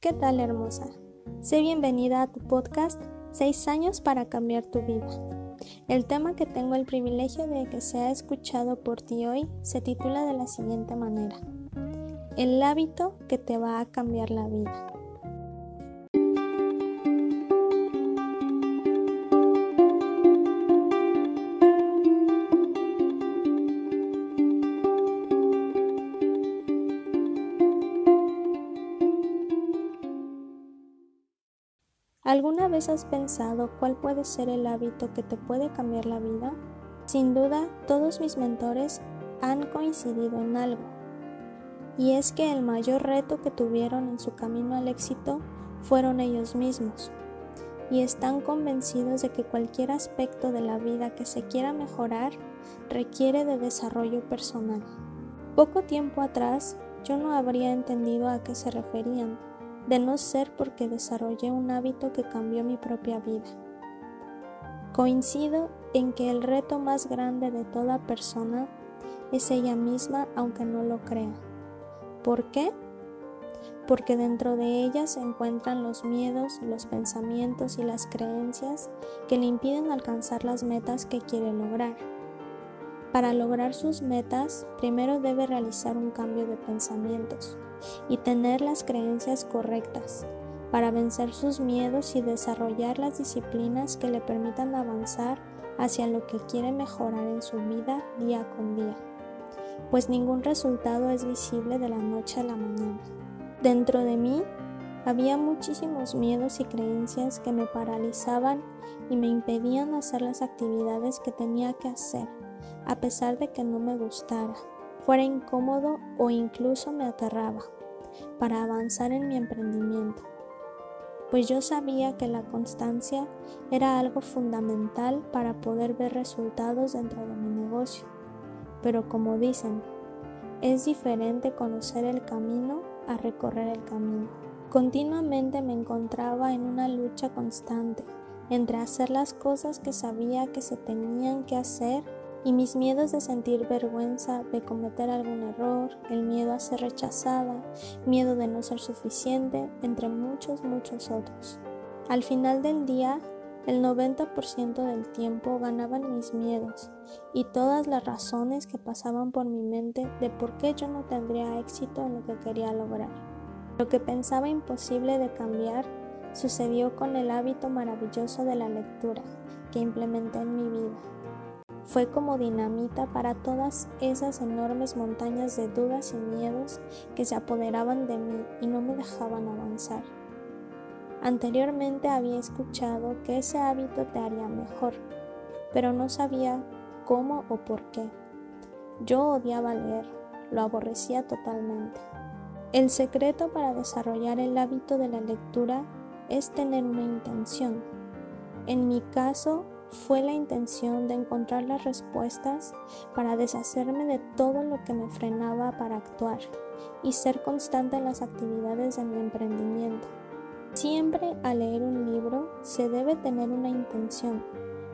¿Qué tal hermosa? Sé bienvenida a tu podcast 6 años para cambiar tu vida. El tema que tengo el privilegio de que sea escuchado por ti hoy se titula de la siguiente manera. El hábito que te va a cambiar la vida. ¿Alguna vez has pensado cuál puede ser el hábito que te puede cambiar la vida? Sin duda, todos mis mentores han coincidido en algo, y es que el mayor reto que tuvieron en su camino al éxito fueron ellos mismos, y están convencidos de que cualquier aspecto de la vida que se quiera mejorar requiere de desarrollo personal. Poco tiempo atrás yo no habría entendido a qué se referían, de no ser porque desarrollé un hábito que cambió mi propia vida. Coincido en que el reto más grande de toda persona es ella misma aunque no lo crea. ¿Por qué? Porque dentro de ella se encuentran los miedos, los pensamientos y las creencias que le impiden alcanzar las metas que quiere lograr. Para lograr sus metas, primero debe realizar un cambio de pensamientos y tener las creencias correctas para vencer sus miedos y desarrollar las disciplinas que le permitan avanzar hacia lo que quiere mejorar en su vida día con día, pues ningún resultado es visible de la noche a la mañana. Dentro de mí había muchísimos miedos y creencias que me paralizaban y me impedían hacer las actividades que tenía que hacer a pesar de que no me gustara, fuera incómodo o incluso me aterraba, para avanzar en mi emprendimiento. Pues yo sabía que la constancia era algo fundamental para poder ver resultados dentro de mi negocio. Pero como dicen, es diferente conocer el camino a recorrer el camino. Continuamente me encontraba en una lucha constante entre hacer las cosas que sabía que se tenían que hacer y mis miedos de sentir vergüenza de cometer algún error, el miedo a ser rechazada, miedo de no ser suficiente, entre muchos, muchos otros. Al final del día, el 90% del tiempo ganaban mis miedos y todas las razones que pasaban por mi mente de por qué yo no tendría éxito en lo que quería lograr. Lo que pensaba imposible de cambiar sucedió con el hábito maravilloso de la lectura que implementé en mi vida fue como dinamita para todas esas enormes montañas de dudas y miedos que se apoderaban de mí y no me dejaban avanzar. Anteriormente había escuchado que ese hábito te haría mejor, pero no sabía cómo o por qué. Yo odiaba leer, lo aborrecía totalmente. El secreto para desarrollar el hábito de la lectura es tener una intención. En mi caso, fue la intención de encontrar las respuestas para deshacerme de todo lo que me frenaba para actuar y ser constante en las actividades de mi emprendimiento. Siempre al leer un libro se debe tener una intención,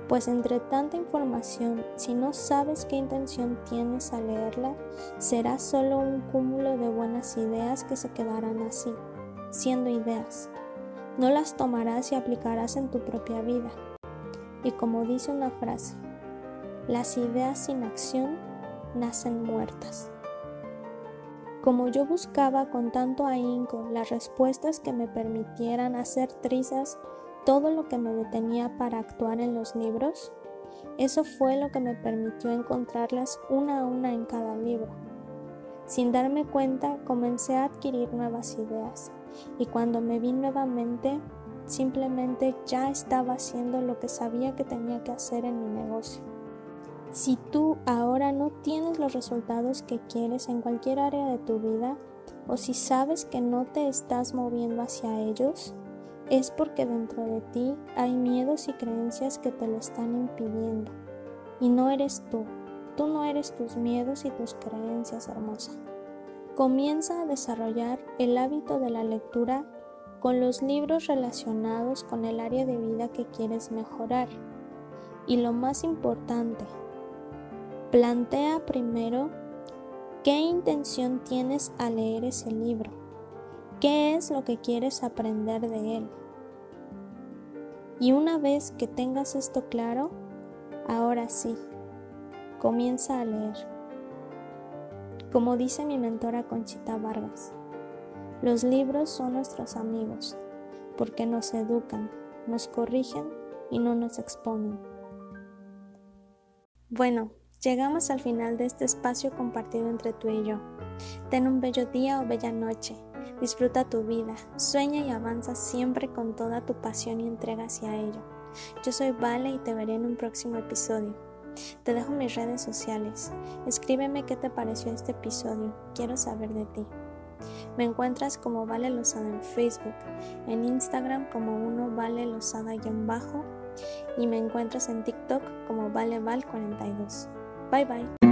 pues entre tanta información, si no sabes qué intención tienes al leerla, será solo un cúmulo de buenas ideas que se quedarán así, siendo ideas. No las tomarás y aplicarás en tu propia vida y como dice una frase, las ideas sin acción nacen muertas. Como yo buscaba con tanto ahínco las respuestas que me permitieran hacer trizas todo lo que me detenía para actuar en los libros, eso fue lo que me permitió encontrarlas una a una en cada libro. Sin darme cuenta, comencé a adquirir nuevas ideas y cuando me vi nuevamente Simplemente ya estaba haciendo lo que sabía que tenía que hacer en mi negocio. Si tú ahora no tienes los resultados que quieres en cualquier área de tu vida, o si sabes que no te estás moviendo hacia ellos, es porque dentro de ti hay miedos y creencias que te lo están impidiendo. Y no eres tú, tú no eres tus miedos y tus creencias, hermosa. Comienza a desarrollar el hábito de la lectura con los libros relacionados con el área de vida que quieres mejorar. Y lo más importante, plantea primero qué intención tienes al leer ese libro. ¿Qué es lo que quieres aprender de él? Y una vez que tengas esto claro, ahora sí, comienza a leer. Como dice mi mentora Conchita Vargas, los libros son nuestros amigos porque nos educan, nos corrigen y no nos exponen. Bueno, llegamos al final de este espacio compartido entre tú y yo. Ten un bello día o bella noche. Disfruta tu vida, sueña y avanza siempre con toda tu pasión y entrega hacia ello. Yo soy Vale y te veré en un próximo episodio. Te dejo mis redes sociales. Escríbeme qué te pareció este episodio. Quiero saber de ti. Me encuentras como Vale Lozada en Facebook, en Instagram como uno Vale Lozada-bajo y me encuentras en TikTok como ValeVal42. Bye bye.